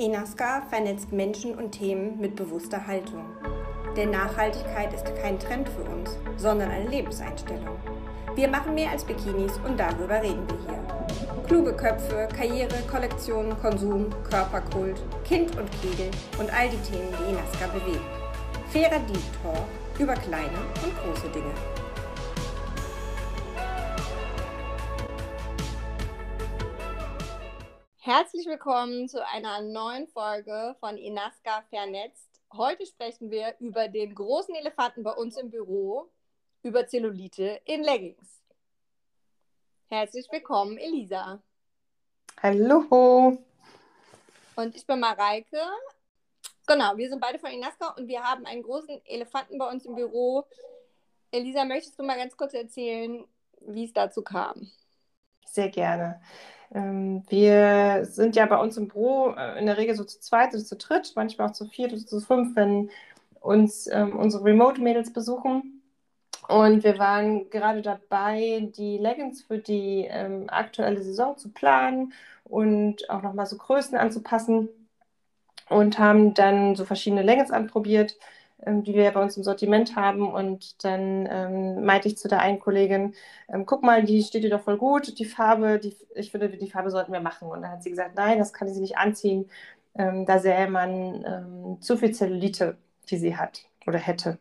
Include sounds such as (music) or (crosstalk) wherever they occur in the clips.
Enaska vernetzt Menschen und Themen mit bewusster Haltung. Denn Nachhaltigkeit ist kein Trend für uns, sondern eine Lebenseinstellung. Wir machen mehr als Bikinis und darüber reden wir hier. Kluge Köpfe, Karriere, Kollektion, Konsum, Körperkult, Kind und Kegel und all die Themen, die Enaska bewegen. Fairer Deep Talk über kleine und große Dinge. Herzlich willkommen zu einer neuen Folge von Inaska Vernetzt. Heute sprechen wir über den großen Elefanten bei uns im Büro, über Zellulite in Leggings. Herzlich willkommen, Elisa. Hallo. Und ich bin Mareike. Genau, wir sind beide von Inaska und wir haben einen großen Elefanten bei uns im Büro. Elisa, möchtest du mal ganz kurz erzählen, wie es dazu kam? Sehr gerne. Ähm, wir sind ja bei uns im Büro äh, in der Regel so zu zweit oder zu dritt, manchmal auch zu viert oder zu fünf, wenn uns ähm, unsere Remote-Mädels besuchen. Und wir waren gerade dabei, die Leggings für die ähm, aktuelle Saison zu planen und auch nochmal so Größen anzupassen und haben dann so verschiedene Leggings anprobiert ähm, die wir bei uns im Sortiment haben. Und dann ähm, meinte ich zu der einen Kollegin, ähm, guck mal, die steht dir doch voll gut, die Farbe, die, ich finde, die Farbe sollten wir machen. Und dann hat sie gesagt, nein, das kann sie nicht anziehen. Ähm, da sähe man ähm, zu viel Zellulite, die sie hat oder hätte.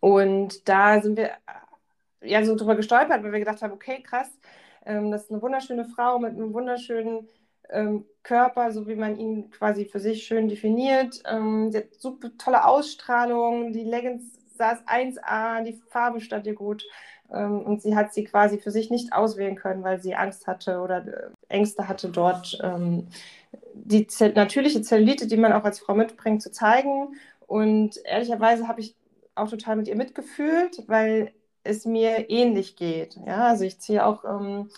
Und da sind wir äh, ja so drüber gestolpert, weil wir gedacht haben, okay, krass, ähm, das ist eine wunderschöne Frau mit einem wunderschönen ähm, Körper, so wie man ihn quasi für sich schön definiert. Ähm, sie hat super tolle Ausstrahlung, die Leggings saß 1A, die Farbe stand ihr gut. Ähm, und sie hat sie quasi für sich nicht auswählen können, weil sie Angst hatte oder äh, Ängste hatte, dort ähm, die Zell natürliche Zellulite, die man auch als Frau mitbringt, zu zeigen. Und ehrlicherweise habe ich auch total mit ihr mitgefühlt, weil es mir ähnlich geht. Ja, also ich ziehe auch ähm,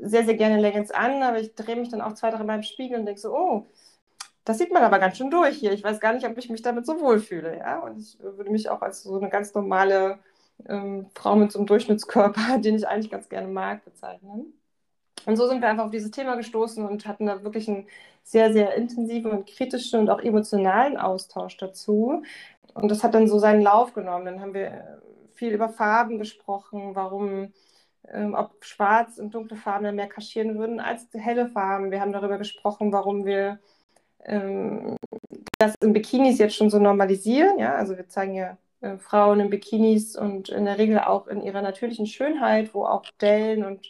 sehr, sehr gerne Leggings an, aber ich drehe mich dann auch zwei, drei Mal im Spiegel und denke so, oh, das sieht man aber ganz schön durch hier. Ich weiß gar nicht, ob ich mich damit so wohlfühle. Ja? Und ich würde mich auch als so eine ganz normale ähm, Frau mit so einem Durchschnittskörper, (laughs) den ich eigentlich ganz gerne mag, bezeichnen. Und so sind wir einfach auf dieses Thema gestoßen und hatten da wirklich einen sehr, sehr intensiven und kritischen und auch emotionalen Austausch dazu. Und das hat dann so seinen Lauf genommen. Dann haben wir viel über Farben gesprochen, warum ähm, ob schwarz und dunkle Farben mehr kaschieren würden als helle Farben. Wir haben darüber gesprochen, warum wir ähm, das in Bikinis jetzt schon so normalisieren. Ja? Also wir zeigen ja äh, Frauen in Bikinis und in der Regel auch in ihrer natürlichen Schönheit, wo auch Dellen und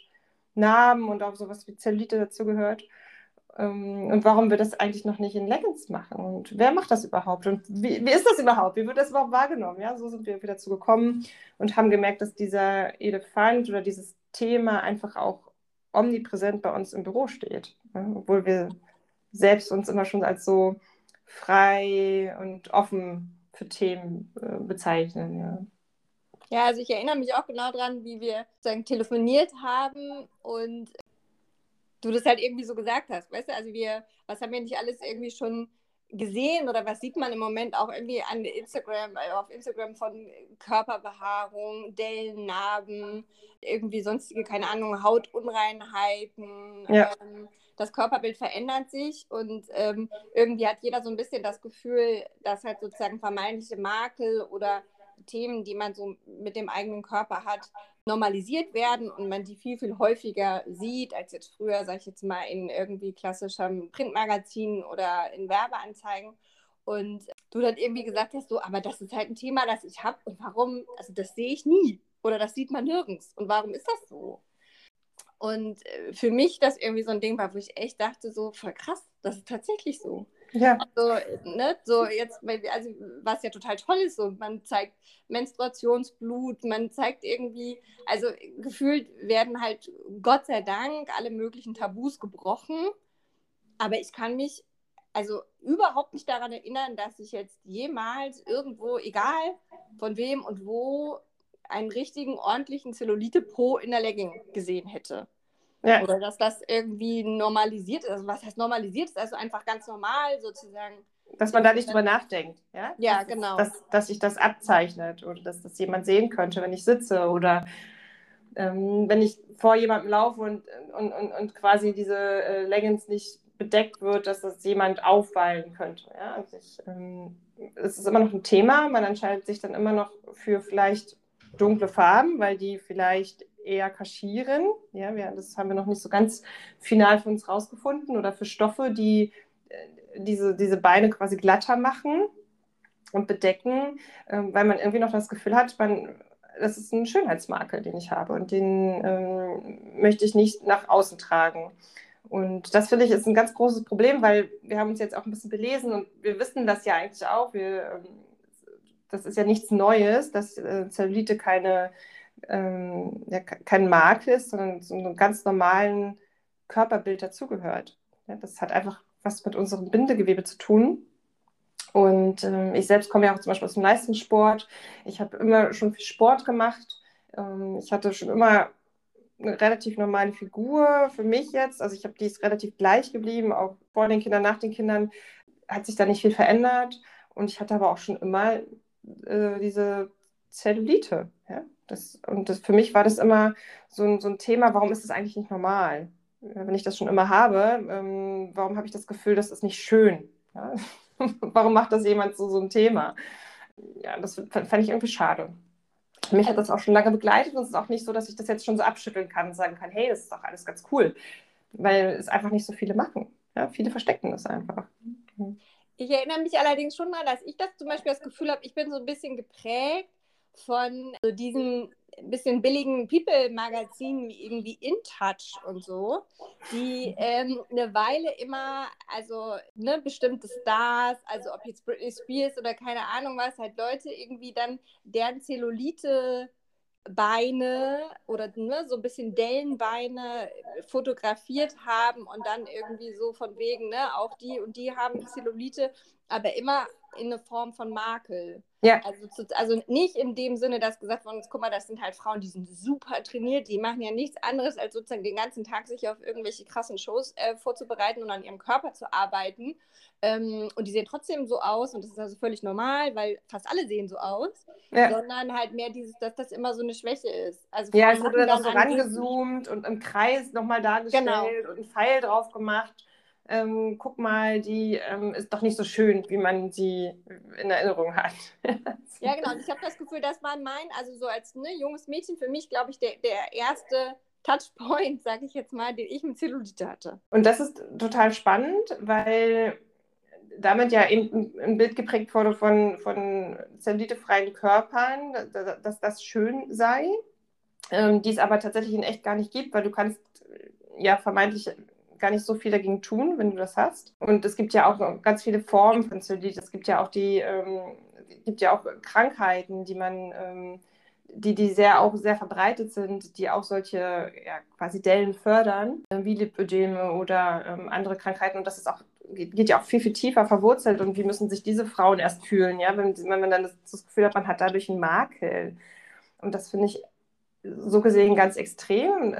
Narben und auch sowas wie Zellulite dazu gehört. Ähm, und warum wir das eigentlich noch nicht in Leggings machen und wer macht das überhaupt und wie, wie ist das überhaupt, wie wird das überhaupt wahrgenommen? Ja, so sind wir wieder dazu gekommen und haben gemerkt, dass dieser Elefant oder dieses Thema einfach auch omnipräsent bei uns im Büro steht, ja, obwohl wir selbst uns immer schon als so frei und offen für Themen äh, bezeichnen. Ja. Ja, also ich erinnere mich auch genau daran, wie wir sozusagen telefoniert haben und du das halt irgendwie so gesagt hast, weißt du, also wir, was haben wir nicht alles irgendwie schon gesehen oder was sieht man im Moment auch irgendwie an Instagram, äh, auf Instagram von Körperbehaarung, Dellen, Narben, irgendwie sonstige, keine Ahnung, Hautunreinheiten. Ja. Ähm, das Körperbild verändert sich und ähm, irgendwie hat jeder so ein bisschen das Gefühl, dass halt sozusagen vermeintliche Makel oder Themen, die man so mit dem eigenen Körper hat, normalisiert werden und man die viel, viel häufiger sieht, als jetzt früher, sag ich jetzt mal, in irgendwie klassischen Printmagazinen oder in Werbeanzeigen. Und du dann irgendwie gesagt hast, so, aber das ist halt ein Thema, das ich habe und warum, also das sehe ich nie oder das sieht man nirgends. Und warum ist das so? Und äh, für mich das irgendwie so ein Ding war, wo ich echt dachte, so voll krass, das ist tatsächlich so. Ja. Also, ne, so jetzt, also was ja total toll ist, so man zeigt Menstruationsblut, man zeigt irgendwie, also gefühlt werden halt Gott sei Dank alle möglichen Tabus gebrochen. Aber ich kann mich also überhaupt nicht daran erinnern, dass ich jetzt jemals irgendwo, egal von wem und wo, einen richtigen, ordentlichen Zellulite-Po in der Legging gesehen hätte. Ja. Oder dass das irgendwie normalisiert ist. Also was heißt normalisiert ist? Also einfach ganz normal sozusagen. Dass man da nicht drüber nachdenkt. Ja, ja dass, genau. Dass, dass sich das abzeichnet oder dass das jemand sehen könnte, wenn ich sitze oder ähm, wenn ich vor jemandem laufe und, und, und, und quasi diese äh, Leggings nicht bedeckt wird, dass das jemand auffallen könnte. Ja? Also ich, ähm, es ist immer noch ein Thema. Man entscheidet sich dann immer noch für vielleicht dunkle Farben, weil die vielleicht eher kaschieren. Ja, wir, das haben wir noch nicht so ganz final für uns rausgefunden. Oder für Stoffe, die äh, diese, diese Beine quasi glatter machen und bedecken, äh, weil man irgendwie noch das Gefühl hat, man, das ist ein Schönheitsmakel, den ich habe und den ähm, möchte ich nicht nach außen tragen. Und das finde ich ist ein ganz großes Problem, weil wir haben uns jetzt auch ein bisschen belesen und wir wissen das ja eigentlich auch. Wir, ähm, das ist ja nichts Neues, dass äh, Zellulite keine, ähm, ja, kein Makel ist, sondern zu einem ganz normalen Körperbild dazugehört. Ja, das hat einfach was mit unserem Bindegewebe zu tun. Und ähm, ich selbst komme ja auch zum Beispiel aus dem Leistungssport. Ich habe immer schon viel Sport gemacht. Ähm, ich hatte schon immer eine relativ normale Figur für mich jetzt. Also ich habe die relativ gleich geblieben, auch vor den Kindern, nach den Kindern hat sich da nicht viel verändert. Und ich hatte aber auch schon immer äh, diese Zellulite. Ja? Das, und das, für mich war das immer so ein, so ein Thema, warum ist das eigentlich nicht normal? Wenn ich das schon immer habe, ähm, warum habe ich das Gefühl, das ist nicht schön? Ja? (laughs) warum macht das jemand so, so ein Thema? Ja, das fand ich irgendwie schade. Mich hat das auch schon lange begleitet und es ist auch nicht so, dass ich das jetzt schon so abschütteln kann und sagen kann, hey, das ist doch alles ganz cool, weil es einfach nicht so viele machen. Ja, viele verstecken das einfach. Ich erinnere mich allerdings schon mal, dass ich das zum Beispiel das Gefühl habe, ich bin so ein bisschen geprägt von so diesen bisschen billigen People-Magazinen wie irgendwie In Touch und so, die ähm, eine Weile immer, also ne, bestimmte Stars, also ob jetzt Britney Spears oder keine Ahnung was, halt Leute irgendwie dann deren Zellulite Beine oder ne, so ein bisschen Dellenbeine fotografiert haben und dann irgendwie so von wegen, ne, auch die und die haben Zellulite, aber immer in eine Form von Makel. Ja. Also, zu, also nicht in dem Sinne, dass gesagt worden ist, guck mal, das sind halt Frauen, die sind super trainiert, die machen ja nichts anderes, als sozusagen den ganzen Tag sich auf irgendwelche krassen Shows äh, vorzubereiten und an ihrem Körper zu arbeiten. Ähm, und die sehen trotzdem so aus und das ist also völlig normal, weil fast alle sehen so aus, ja. sondern halt mehr dieses, dass das immer so eine Schwäche ist. Also ja, es wurde dann so rangezoomt und im Kreis nochmal dargestellt genau. und einen Pfeil drauf gemacht ähm, guck mal, die ähm, ist doch nicht so schön, wie man sie in Erinnerung hat. (laughs) ja, genau. Und ich habe das Gefühl, das war mein, also so als ne, junges Mädchen für mich, glaube ich, der, der erste Touchpoint, sage ich jetzt mal, den ich mit Zellulite hatte. Und das ist total spannend, weil damit ja eben ein Bild geprägt wurde von, von zellulitefreien Körpern, dass das schön sei, ähm, die es aber tatsächlich in echt gar nicht gibt, weil du kannst ja vermeintlich gar nicht so viel dagegen tun, wenn du das hast. Und es gibt ja auch ganz viele Formen von Zellulit. Es gibt ja auch die, ähm, gibt ja auch Krankheiten, die man, ähm, die, die sehr auch sehr verbreitet sind, die auch solche ja, quasi Dellen fördern, äh, wie Lipödeme oder ähm, andere Krankheiten. Und das ist auch geht ja auch viel, viel tiefer verwurzelt und wie müssen sich diese Frauen erst fühlen, ja, wenn, wenn man dann das, das Gefühl hat, man hat dadurch einen Makel. Und das finde ich so gesehen ganz extrem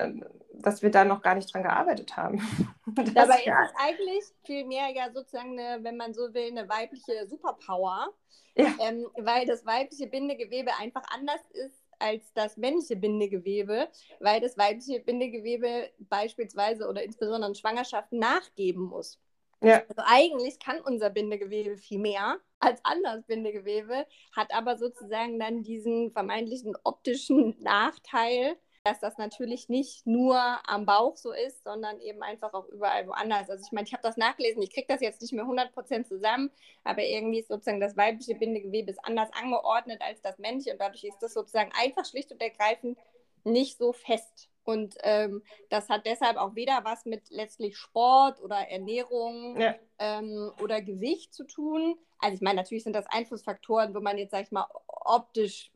dass wir da noch gar nicht dran gearbeitet haben. (laughs) Das Dabei ja. ist es eigentlich vielmehr ja sozusagen, eine, wenn man so will, eine weibliche Superpower, ja. ähm, weil das weibliche Bindegewebe einfach anders ist als das männliche Bindegewebe, weil das weibliche Bindegewebe beispielsweise oder insbesondere in Schwangerschaften nachgeben muss. Ja. Also eigentlich kann unser Bindegewebe viel mehr als anderes Bindegewebe, hat aber sozusagen dann diesen vermeintlichen optischen Nachteil, dass das natürlich nicht nur am Bauch so ist, sondern eben einfach auch überall woanders. Also ich meine, ich habe das nachgelesen, ich kriege das jetzt nicht mehr 100% zusammen, aber irgendwie ist sozusagen das weibliche Bindegewebe ist anders angeordnet als das männliche und dadurch ist das sozusagen einfach schlicht und ergreifend nicht so fest. Und ähm, das hat deshalb auch weder was mit letztlich Sport oder Ernährung ja. ähm, oder Gewicht zu tun. Also ich meine, natürlich sind das Einflussfaktoren, wo man jetzt, sag ich mal, optisch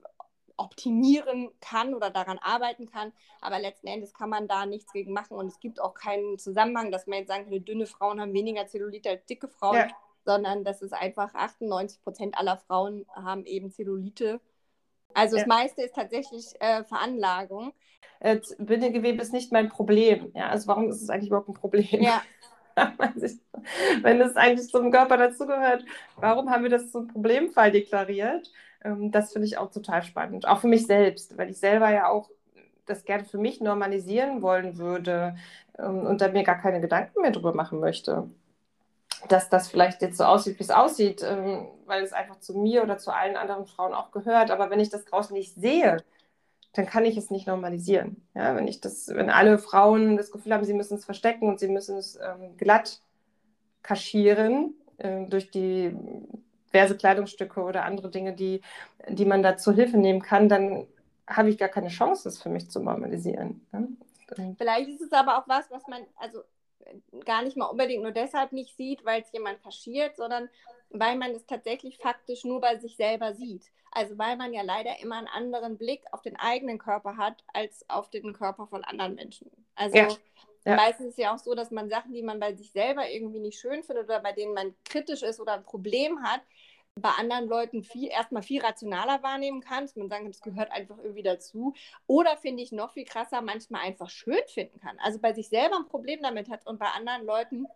optimieren kann oder daran arbeiten kann. Aber letzten Endes kann man da nichts gegen machen und es gibt auch keinen Zusammenhang, dass man jetzt sagen kann, dünne Frauen haben weniger Zellulite als dicke Frauen, ja. sondern das ist einfach 98 Prozent aller Frauen haben eben Zellulite. Also ja. das meiste ist tatsächlich äh, Veranlagung. Äh, Bindegewebe ist nicht mein Problem. Ja, also warum ist es eigentlich überhaupt ein Problem? Ja. (laughs) Wenn es eigentlich zum Körper dazugehört, warum haben wir das zum Problemfall deklariert? Ähm, das finde ich auch total spannend. Auch für mich selbst, weil ich selber ja auch das gerne für mich normalisieren wollen würde ähm, und da mir gar keine Gedanken mehr drüber machen möchte, dass das vielleicht jetzt so aussieht, wie es aussieht, ähm, weil es einfach zu mir oder zu allen anderen Frauen auch gehört. Aber wenn ich das draußen nicht sehe, dann kann ich es nicht normalisieren. Ja, wenn ich das, wenn alle Frauen das Gefühl haben, sie müssen es verstecken und sie müssen es ähm, glatt kaschieren äh, durch die diverse Kleidungsstücke oder andere Dinge, die, die man da zur Hilfe nehmen kann, dann habe ich gar keine Chance, das für mich zu normalisieren. Ne? Vielleicht ist es aber auch was, was man also gar nicht mal unbedingt nur deshalb nicht sieht, weil es jemand kaschiert, sondern weil man es tatsächlich faktisch nur bei sich selber sieht. Also weil man ja leider immer einen anderen Blick auf den eigenen Körper hat als auf den Körper von anderen Menschen. Also ja. Ja. meistens ist es ja auch so, dass man Sachen, die man bei sich selber irgendwie nicht schön findet oder bei denen man kritisch ist oder ein Problem hat, bei anderen Leuten viel, erstmal viel rationaler wahrnehmen kann, dass man sagen kann, das gehört einfach irgendwie dazu. Oder finde ich noch viel krasser, manchmal einfach schön finden kann. Also bei sich selber ein Problem damit hat und bei anderen Leuten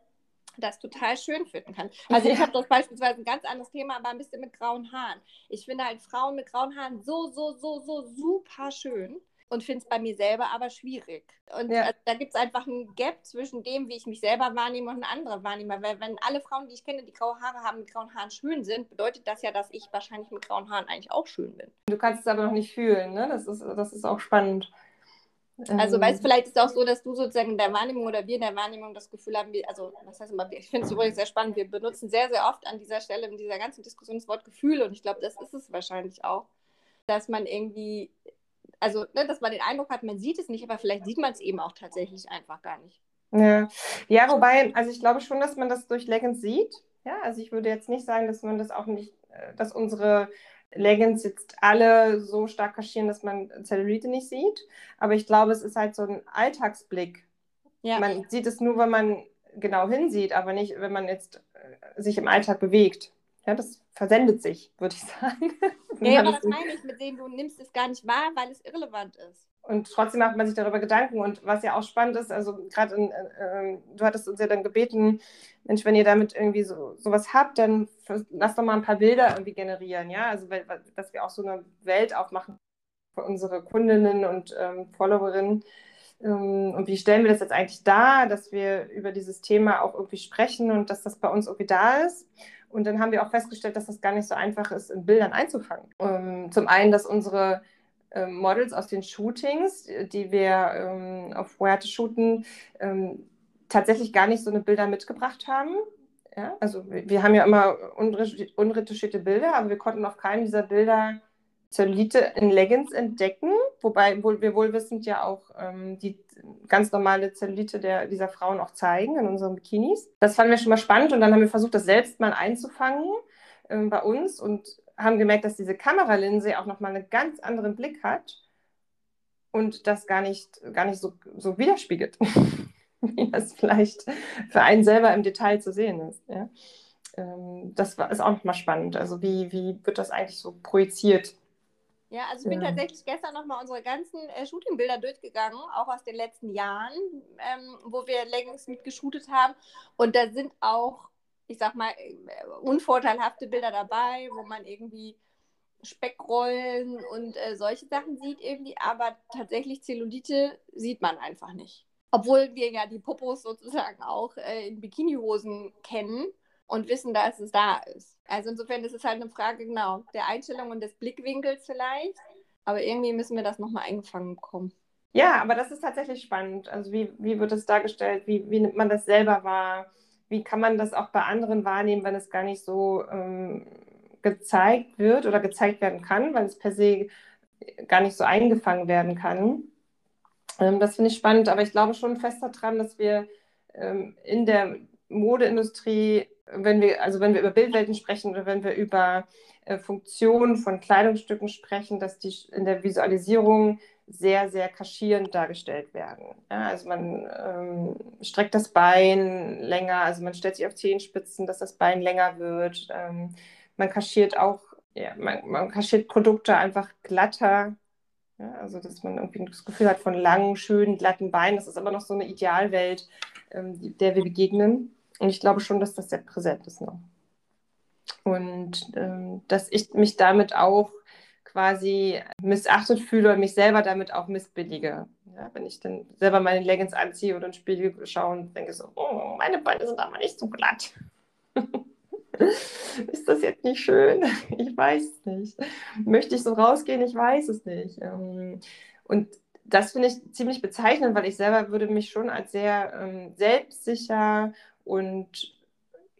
das total schön finden kann. Also ich habe das beispielsweise ein ganz anderes Thema, aber ein bisschen mit grauen Haaren. Ich finde halt Frauen mit grauen Haaren so, so, so, so super schön und finde es bei mir selber aber schwierig. Und ja. also, da gibt es einfach einen Gap zwischen dem, wie ich mich selber wahrnehme und ein anderer wahrnehme. Weil wenn alle Frauen, die ich kenne, die graue Haare haben, mit grauen Haaren schön sind, bedeutet das ja, dass ich wahrscheinlich mit grauen Haaren eigentlich auch schön bin. Du kannst es aber noch nicht fühlen, ne? Das ist, das ist auch spannend. Also, ähm, weißt vielleicht ist es auch so, dass du sozusagen in der Wahrnehmung oder wir in der Wahrnehmung das Gefühl haben, wir, also, was heißt immer, ich finde es übrigens sehr spannend, wir benutzen sehr, sehr oft an dieser Stelle in dieser ganzen Diskussion das Wort Gefühle und ich glaube, das ist es wahrscheinlich auch, dass man irgendwie also, ne, dass man den Eindruck hat, man sieht es nicht, aber vielleicht sieht man es eben auch tatsächlich einfach gar nicht. Ja. ja, wobei, also ich glaube schon, dass man das durch Leggings sieht. Ja, also ich würde jetzt nicht sagen, dass man das auch nicht, äh, dass unsere Leggings jetzt alle so stark kaschieren, dass man Zellulite nicht sieht. Aber ich glaube, es ist halt so ein Alltagsblick. Ja. Man sieht es nur, wenn man genau hinsieht, aber nicht, wenn man jetzt äh, sich im Alltag bewegt. Ja, das versendet sich, würde ich (laughs) sagen. Ja, aber das meine ich mit dem, du nimmst es gar nicht wahr, weil es irrelevant ist. Und trotzdem macht man sich darüber Gedanken. Und was ja auch spannend ist, also gerade äh, du hattest uns ja dann gebeten, Mensch, wenn ihr damit irgendwie so sowas habt, dann lass doch mal ein paar Bilder irgendwie generieren, ja. Also dass wir auch so eine Welt aufmachen für unsere Kundinnen und ähm, Followerinnen. Ähm, und wie stellen wir das jetzt eigentlich dar, dass wir über dieses Thema auch irgendwie sprechen und dass das bei uns irgendwie da ist. Und dann haben wir auch festgestellt, dass das gar nicht so einfach ist, in Bildern einzufangen. Ähm, zum einen, dass unsere ähm, Models aus den Shootings, die wir ähm, auf Huerte shooten, ähm, tatsächlich gar nicht so eine Bilder mitgebracht haben. Ja? Also wir, wir, haben ja immer unretuschierte Bilder, aber wir konnten auf keinem dieser Bilder Zellulite in Leggings entdecken, wobei wir wohlwissend ja auch ähm, die ganz normale Zellulite der, dieser Frauen auch zeigen in unseren Bikinis. Das fanden wir schon mal spannend und dann haben wir versucht, das selbst mal einzufangen ähm, bei uns und haben gemerkt, dass diese Kameralinse auch nochmal einen ganz anderen Blick hat und das gar nicht, gar nicht so, so widerspiegelt, (laughs) wie das vielleicht für einen selber im Detail zu sehen ist. Ja? Ähm, das ist auch nochmal spannend. Also wie, wie wird das eigentlich so projiziert? Ja, also ich bin ja. tatsächlich gestern nochmal unsere ganzen äh, Shootingbilder durchgegangen, auch aus den letzten Jahren, ähm, wo wir Leggings mitgeshootet haben. Und da sind auch, ich sag mal, äh, unvorteilhafte Bilder dabei, wo man irgendwie Speckrollen und äh, solche Sachen sieht irgendwie, aber tatsächlich Zellulite sieht man einfach nicht. Obwohl wir ja die Popos sozusagen auch äh, in Bikinihosen kennen und wissen, dass es da ist. Also insofern ist es halt eine Frage, genau, der Einstellung und des Blickwinkels vielleicht. Aber irgendwie müssen wir das nochmal eingefangen bekommen. Ja, aber das ist tatsächlich spannend. Also wie, wie wird es dargestellt? Wie, wie nimmt man das selber wahr? Wie kann man das auch bei anderen wahrnehmen, wenn es gar nicht so ähm, gezeigt wird oder gezeigt werden kann, weil es per se gar nicht so eingefangen werden kann? Ähm, das finde ich spannend, aber ich glaube schon fest daran, dass wir ähm, in der Modeindustrie wenn wir, also wenn wir über Bildwelten sprechen oder wenn wir über äh, Funktionen von Kleidungsstücken sprechen, dass die in der Visualisierung sehr, sehr kaschierend dargestellt werden. Ja, also man ähm, streckt das Bein länger, also man stellt sich auf Zehenspitzen, dass das Bein länger wird. Ähm, man kaschiert auch, ja, man, man kaschiert Produkte einfach glatter. Ja, also dass man irgendwie das Gefühl hat von langen, schönen, glatten Beinen. Das ist aber noch so eine Idealwelt, ähm, der wir begegnen. Und ich glaube schon, dass das sehr präsent ist noch. Und ähm, dass ich mich damit auch quasi missachtet fühle und mich selber damit auch missbillige. Ja, wenn ich dann selber meine Leggings anziehe oder in den Spiegel schaue und denke so, oh, meine Beine sind aber nicht so glatt. (laughs) Ist das jetzt nicht schön? Ich weiß es nicht. Möchte ich so rausgehen? Ich weiß es nicht. Ähm, und das finde ich ziemlich bezeichnend, weil ich selber würde mich schon als sehr ähm, selbstsicher und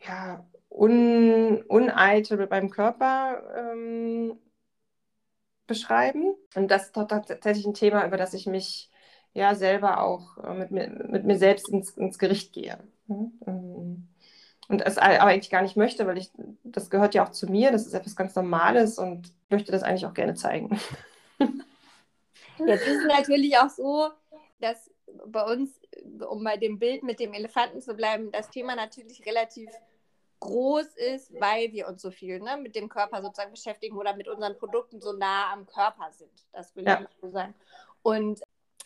ja, un, uneitel beim Körper ähm, beschreiben. Und das ist tatsächlich ein Thema, über das ich mich ja selber auch äh, mit, mir, mit mir selbst ins, ins Gericht gehe. Mhm. Und es aber eigentlich gar nicht möchte, weil ich, das gehört ja auch zu mir, das ist etwas ganz Normales und möchte das eigentlich auch gerne zeigen. Jetzt ist es natürlich auch so, dass bei uns, um bei dem Bild mit dem Elefanten zu bleiben, das Thema natürlich relativ groß ist, weil wir uns so viel ne, mit dem Körper sozusagen beschäftigen oder mit unseren Produkten so nah am Körper sind. Das will ja. ich so sagen. Und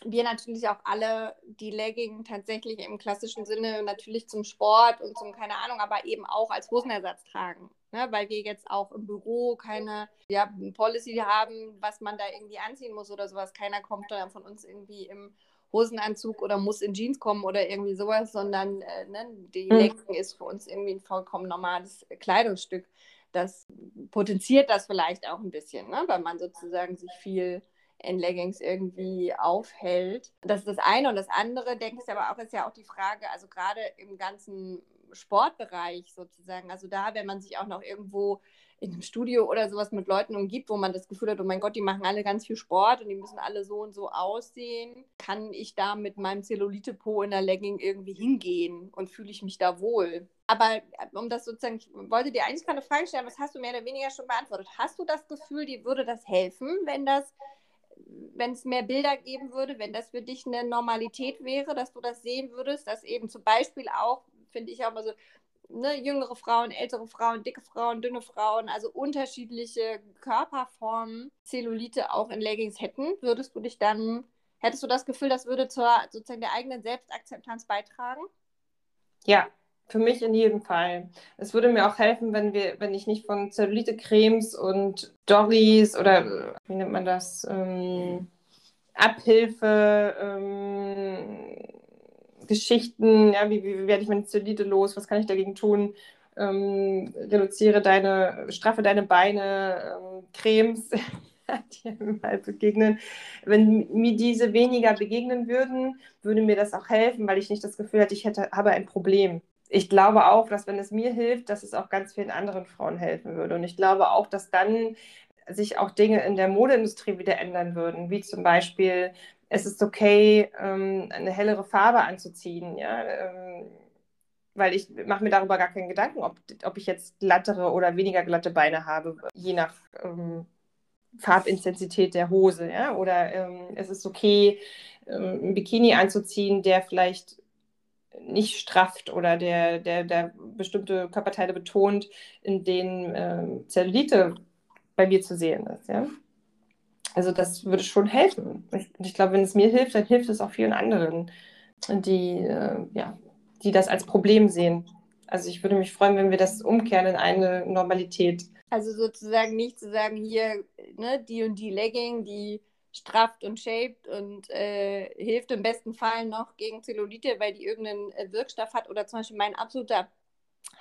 wir natürlich auch alle die Legging tatsächlich im klassischen Sinne natürlich zum Sport und zum, keine Ahnung, aber eben auch als Hosenersatz tragen. Ne? Weil wir jetzt auch im Büro keine ja, Policy haben, was man da irgendwie anziehen muss oder sowas. Keiner kommt da von uns irgendwie im Hosenanzug oder muss in Jeans kommen oder irgendwie sowas, sondern äh, ne, die mhm. Legging ist für uns irgendwie ein vollkommen normales Kleidungsstück. Das potenziert das vielleicht auch ein bisschen, ne? weil man sozusagen sich viel in Leggings irgendwie aufhält. Das ist das eine. Und das andere, denke ich aber auch, ist ja auch die Frage, also gerade im ganzen Sportbereich sozusagen, also da, wenn man sich auch noch irgendwo in einem Studio oder sowas mit Leuten umgibt, wo man das Gefühl hat, oh mein Gott, die machen alle ganz viel Sport und die müssen alle so und so aussehen, kann ich da mit meinem Zellulite-Po in der Legging irgendwie hingehen und fühle ich mich da wohl? Aber äh, um das sozusagen, ich wollte dir eigentlich keine Frage stellen, was hast du mehr oder weniger schon beantwortet. Hast du das Gefühl, dir würde das helfen, wenn das wenn es mehr Bilder geben würde, wenn das für dich eine Normalität wäre, dass du das sehen würdest, dass eben zum Beispiel auch, finde ich auch mal so, ne, jüngere Frauen, ältere Frauen, dicke Frauen, dünne Frauen, also unterschiedliche Körperformen, Zellulite auch in Leggings hätten, würdest du dich dann, hättest du das Gefühl, das würde zur sozusagen der eigenen Selbstakzeptanz beitragen? Ja, für mich in jedem Fall. Es würde mir auch helfen, wenn wir, wenn ich nicht von Zellulite-Cremes und Doris oder wie nennt man das, ähm, Abhilfe, ähm, Geschichten, ja, wie, wie, werde ich meine Zellulite los, was kann ich dagegen tun, ähm, reduziere deine, straffe deine Beine, ähm, Cremes, (laughs) die mir mal begegnen. Wenn mir diese weniger begegnen würden, würde mir das auch helfen, weil ich nicht das Gefühl hätte, ich hätte, habe ein Problem. Ich glaube auch, dass wenn es mir hilft, dass es auch ganz vielen anderen Frauen helfen würde. Und ich glaube auch, dass dann sich auch Dinge in der Modeindustrie wieder ändern würden, wie zum Beispiel es ist okay, ähm, eine hellere Farbe anzuziehen, ja, ähm, weil ich mache mir darüber gar keinen Gedanken, ob, ob ich jetzt glattere oder weniger glatte Beine habe, je nach ähm, Farbintensität der Hose, ja, oder ähm, es ist okay, ähm, ein Bikini anzuziehen, der vielleicht nicht strafft oder der, der, der bestimmte Körperteile betont, in denen ähm, Zellulite bei mir zu sehen ist, ja. Also das würde schon helfen. Ich, ich glaube, wenn es mir hilft, dann hilft es auch vielen anderen, die, äh, ja, die das als Problem sehen. Also ich würde mich freuen, wenn wir das umkehren in eine Normalität. Also sozusagen nicht zu sagen, hier, ne, die und die Legging, die strafft und shaped und äh, hilft im besten Fall noch gegen Zellulite, weil die irgendeinen äh, Wirkstoff hat. Oder zum Beispiel mein absoluter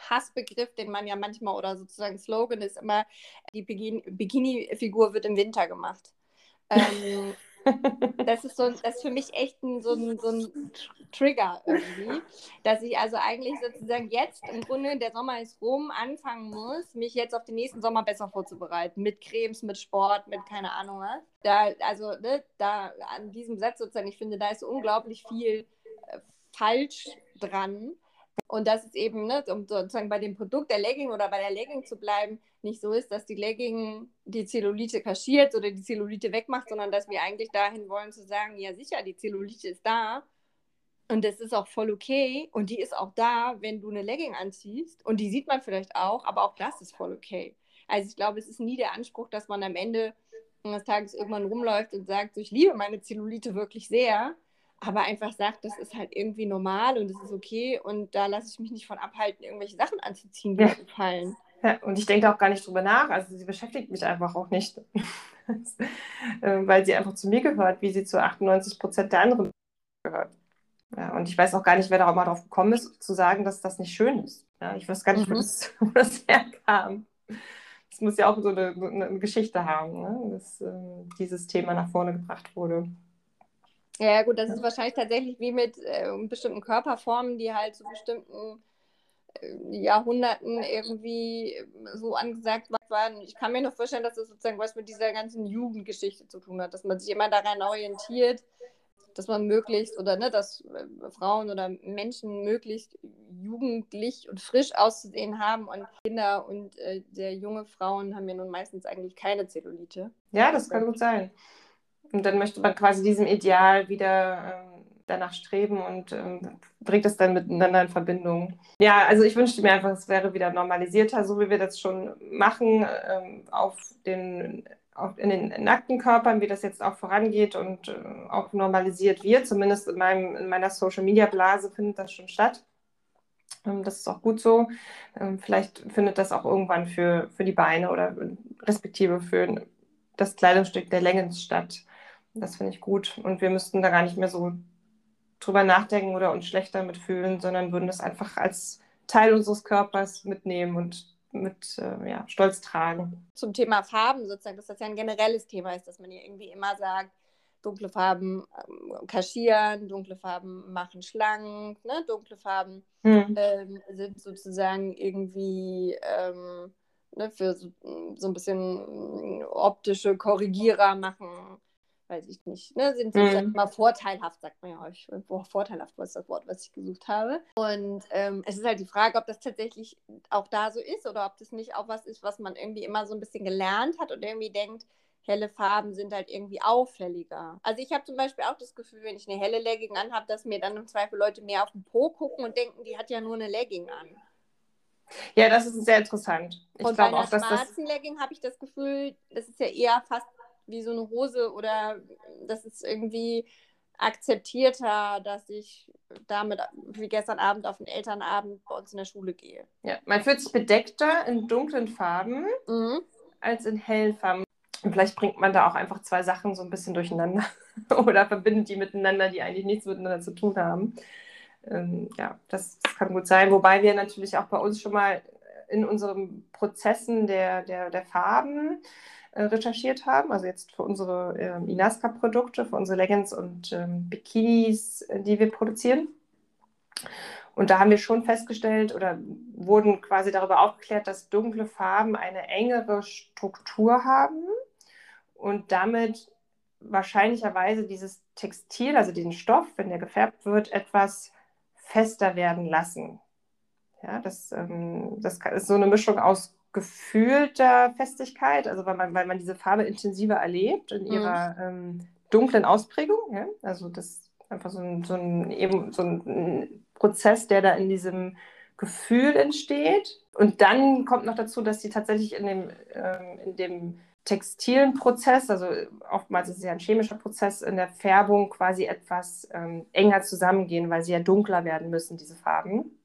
Hassbegriff, den man ja manchmal oder sozusagen Slogan ist immer, die Bikini-Figur wird im Winter gemacht. Ähm, (laughs) das ist so, das ist für mich echt ein, so, ein, so ein Trigger irgendwie, dass ich also eigentlich sozusagen jetzt im Grunde, der Sommer ist rum, anfangen muss, mich jetzt auf den nächsten Sommer besser vorzubereiten. Mit Cremes, mit Sport, mit keine Ahnung was. Da, also ne, da an diesem Satz sozusagen, ich finde, da ist unglaublich viel äh, falsch dran. Und dass es eben, ne, um sozusagen bei dem Produkt der Legging oder bei der Legging zu bleiben, nicht so ist, dass die Legging die Zellulite kaschiert oder die Zellulite wegmacht, sondern dass wir eigentlich dahin wollen zu sagen, ja sicher, die Zellulite ist da. Und das ist auch voll okay. Und die ist auch da, wenn du eine Legging anziehst. Und die sieht man vielleicht auch, aber auch das ist voll okay. Also ich glaube, es ist nie der Anspruch, dass man am Ende des Tages irgendwann rumläuft und sagt, so, ich liebe meine Zellulite wirklich sehr, aber einfach sagt, das ist halt irgendwie normal und es ist okay. Und da lasse ich mich nicht von abhalten, irgendwelche Sachen anzuziehen, die mir gefallen. Ja, und ich denke auch gar nicht drüber nach. Also sie beschäftigt mich einfach auch nicht, (laughs) äh, weil sie einfach zu mir gehört, wie sie zu 98 Prozent der anderen gehört. Ja, und ich weiß auch gar nicht, wer da auch mal drauf gekommen ist, zu sagen, dass das nicht schön ist. Ja, ich weiß gar nicht, mhm. wo, das, (laughs) wo das herkam. Es muss ja auch so eine, eine Geschichte haben, ne? dass äh, dieses Thema nach vorne gebracht wurde. Ja, gut, das ist wahrscheinlich tatsächlich wie mit äh, bestimmten Körperformen, die halt zu bestimmten Jahrhunderten irgendwie so angesagt waren. Ich kann mir nur vorstellen, dass das sozusagen was mit dieser ganzen Jugendgeschichte zu tun hat, dass man sich immer daran orientiert, dass man möglichst oder ne, dass äh, Frauen oder Menschen möglichst jugendlich und frisch auszusehen haben und Kinder und äh, sehr junge Frauen haben ja nun meistens eigentlich keine Zellulite. Ja, das kann gut sein. Und dann möchte man quasi diesem Ideal wieder ähm, danach streben und ähm, bringt es dann miteinander in Verbindung. Ja, also ich wünschte mir einfach, es wäre wieder normalisierter, so wie wir das schon machen, ähm, auf den auch in den nackten Körpern, wie das jetzt auch vorangeht und äh, auch normalisiert wird. Zumindest in, meinem, in meiner Social-Media-Blase findet das schon statt. Ähm, das ist auch gut so. Ähm, vielleicht findet das auch irgendwann für, für die Beine oder respektive für das Kleidungsstück der Leggings statt. Das finde ich gut. Und wir müssten da gar nicht mehr so drüber nachdenken oder uns schlecht damit fühlen, sondern würden das einfach als Teil unseres Körpers mitnehmen und mit äh, ja, Stolz tragen. Zum Thema Farben sozusagen, dass das ja ein generelles Thema ist, dass man ja irgendwie immer sagt, dunkle Farben ähm, kaschieren, dunkle Farben machen schlank, ne? dunkle Farben hm. ähm, sind sozusagen irgendwie ähm, ne, für so, so, ein bisschen optische Korrigierer machen weiß ich nicht, ne, sind mhm. mal vorteilhaft, sagt man ja häufig. Oh, vorteilhaft war das Wort, was ich gesucht habe. Und ähm, es ist halt die Frage, ob das tatsächlich auch da so ist oder ob das nicht auch was ist, was man irgendwie immer so ein bisschen gelernt hat und irgendwie denkt, helle Farben sind halt irgendwie auffälliger. Also ich habe zum Beispiel auch das Gefühl, wenn ich eine helle Legging anhabe, dass mir dann im Zweifel Leute mehr auf den Po gucken und denken, die hat ja nur eine Legging an. Ja, das ist sehr interessant. Ich und bei einer auch, dass schwarzen das... Legging habe ich das Gefühl, das ist ja eher fast wie so eine Hose oder das ist irgendwie akzeptierter, dass ich damit wie gestern Abend auf den Elternabend bei uns in der Schule gehe. Ja, man fühlt sich bedeckter in dunklen Farben mhm. als in hellen Farben. Und vielleicht bringt man da auch einfach zwei Sachen so ein bisschen durcheinander (laughs) oder verbindet die miteinander, die eigentlich nichts miteinander zu tun haben. Ähm, ja, das, das, kann gut sein. Wobei wir natürlich auch bei uns schon mal in unseren Prozessen der, der, der Farben äh, recherchiert haben, also jetzt für unsere ähm, Inaska-Produkte, für unsere Leggings und ähm, Bikinis, äh, die wir produzieren. Und da haben wir schon festgestellt oder wurden quasi darüber aufgeklärt, dass dunkle Farben eine engere Struktur haben und damit wahrscheinlicherweise dieses Textil, also den Stoff, wenn der gefärbt wird, etwas fester werden lassen. Ja, das, ähm, das ist so eine Mischung aus gefühlter Festigkeit, also weil man, weil man diese Farbe intensiver erlebt in ihrer mhm. ähm, dunklen Ausprägung. Ja? Also das ist einfach so ein, so, ein, eben, so ein Prozess, der da in diesem Gefühl entsteht. Und dann kommt noch dazu, dass sie tatsächlich in dem, ähm, in dem textilen Prozess, also oftmals ist es ja ein chemischer Prozess, in der Färbung quasi etwas ähm, enger zusammengehen, weil sie ja dunkler werden müssen, diese Farben.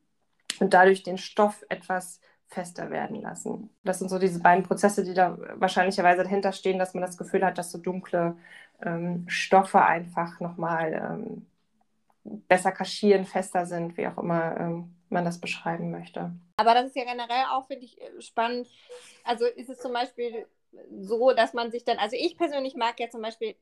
Und dadurch den Stoff etwas fester werden lassen. Das sind so diese beiden Prozesse, die da wahrscheinlicherweise dahinter stehen, dass man das Gefühl hat, dass so dunkle ähm, Stoffe einfach nochmal ähm, besser kaschieren, fester sind, wie auch immer ähm, man das beschreiben möchte. Aber das ist ja generell auch, finde ich, äh, spannend. Also ist es zum Beispiel so, dass man sich dann, also ich persönlich mag ja zum Beispiel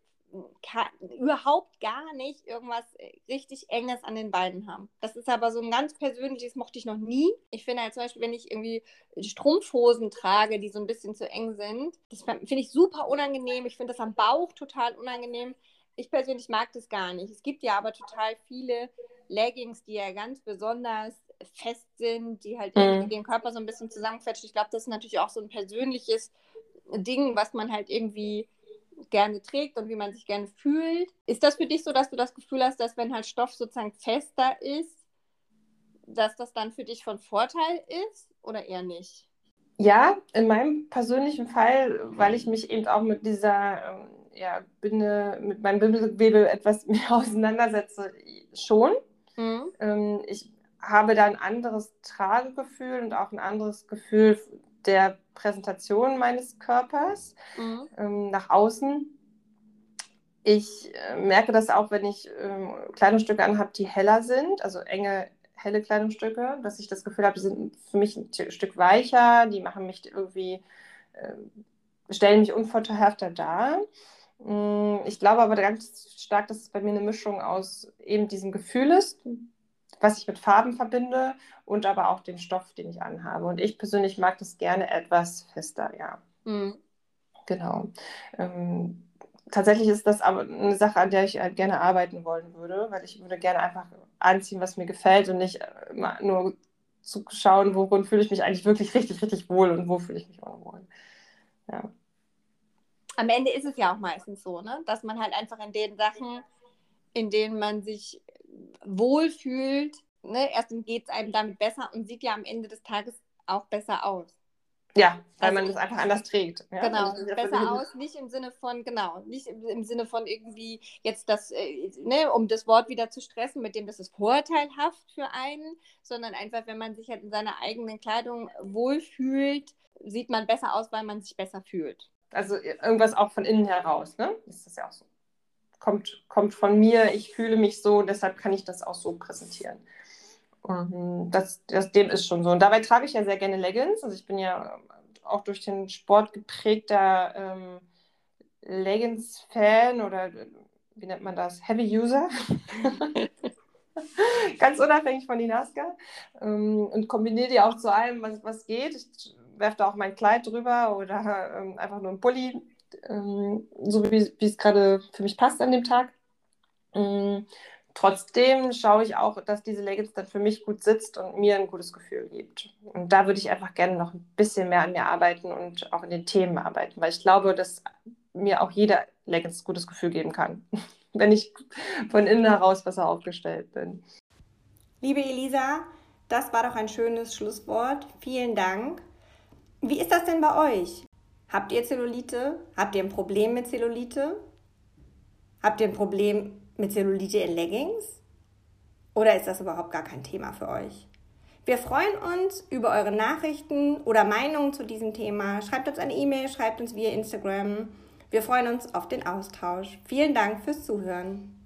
kann, überhaupt gar nicht irgendwas äh, richtig Enges an den Beinen haben. Das ist aber so ein ganz persönliches, mochte ich noch nie. Ich finde halt zum Beispiel, wenn ich irgendwie Strumpfhosen trage, die so ein bisschen zu eng sind, das finde ich super unangenehm. Ich finde das am Bauch total unangenehm. Ich persönlich mag das gar nicht. Es gibt ja aber total viele Leggings, die ja ganz besonders fest sind, die halt mhm. den Körper so ein bisschen zusammenquetschen. Ich glaube, das ist natürlich auch so ein persönliches Ding, was man halt irgendwie gerne trägt und wie man sich gerne fühlt. Ist das für dich so, dass du das Gefühl hast, dass wenn halt Stoff sozusagen fester ist, dass das dann für dich von Vorteil ist oder eher nicht? Ja, in meinem persönlichen Fall, weil ich mich eben auch mit dieser ähm, ja, Binde, mit meinem Bindegewebe etwas (laughs) mehr auseinandersetze, schon. Mhm. Ähm, ich habe da ein anderes Tragegefühl und auch ein anderes Gefühl der Präsentation meines Körpers mhm. ähm, nach außen. Ich äh, merke das auch, wenn ich ähm, Kleidungsstücke anhabe, die heller sind, also enge, helle Kleidungsstücke, dass ich das Gefühl habe, die sind für mich ein Stück weicher, die machen mich irgendwie, äh, stellen mich unvorteilhafter dar. Mm, ich glaube aber ganz stark, dass es bei mir eine Mischung aus eben diesem Gefühl ist, was ich mit Farben verbinde und aber auch den Stoff, den ich anhabe. Und ich persönlich mag das gerne etwas fester, ja. Mhm. Genau. Ähm, tatsächlich ist das aber eine Sache, an der ich halt gerne arbeiten wollen würde, weil ich würde gerne einfach anziehen, was mir gefällt und nicht immer nur zu schauen, worin fühle ich mich eigentlich wirklich richtig, richtig wohl und wo fühle ich mich unwohl. Ja. Am Ende ist es ja auch meistens so, ne? dass man halt einfach in den Sachen, in denen man sich wohlfühlt, ne, erstens geht es einem damit besser und sieht ja am Ende des Tages auch besser aus. Ja, weil also, man das einfach anders trägt. Ja? Genau, also besser aus, nicht im Sinne von, genau, nicht im, im Sinne von irgendwie jetzt das, äh, ne, um das Wort wieder zu stressen, mit dem das ist vorteilhaft für einen, sondern einfach, wenn man sich halt in seiner eigenen Kleidung wohlfühlt, sieht man besser aus, weil man sich besser fühlt. Also irgendwas auch von innen heraus, ne? Ist das ja auch so kommt, kommt von mir, ich fühle mich so, deshalb kann ich das auch so präsentieren. Das, das, dem ist schon so. Und dabei trage ich ja sehr gerne Leggings. Also ich bin ja auch durch den Sport geprägter ähm, Leggings-Fan oder wie nennt man das? Heavy User. (laughs) Ganz unabhängig von Dinaska. Ähm, und kombiniere die auch zu allem, was, was geht. Ich werfe da auch mein Kleid drüber oder ähm, einfach nur einen Pulli ähm, so wie, es gerade für mich passt an dem Tag. Ähm, trotzdem schaue ich auch, dass diese Leggings dann für mich gut sitzt und mir ein gutes Gefühl gibt. Und da würde ich einfach gerne noch ein bisschen mehr an mir arbeiten und auch in den Themen arbeiten, weil ich glaube, dass mir auch jeder Leggings ein gutes Gefühl geben kann, (laughs) wenn ich von innen heraus besser aufgestellt bin. Liebe Elisa, das war doch ein schönes Schlusswort. Vielen Dank. Wie ist das denn bei euch? Habt ihr Zellulite? Habt ihr ein Problem mit Zellulite? Habt ihr ein Problem mit Zellulite in Leggings? Oder ist das überhaupt gar kein Thema für euch? Wir freuen uns über eure Nachrichten oder Meinungen zu diesem Thema. Schreibt uns eine E-Mail, schreibt uns via Instagram. Wir freuen uns auf den Austausch. Vielen Dank fürs Zuhören.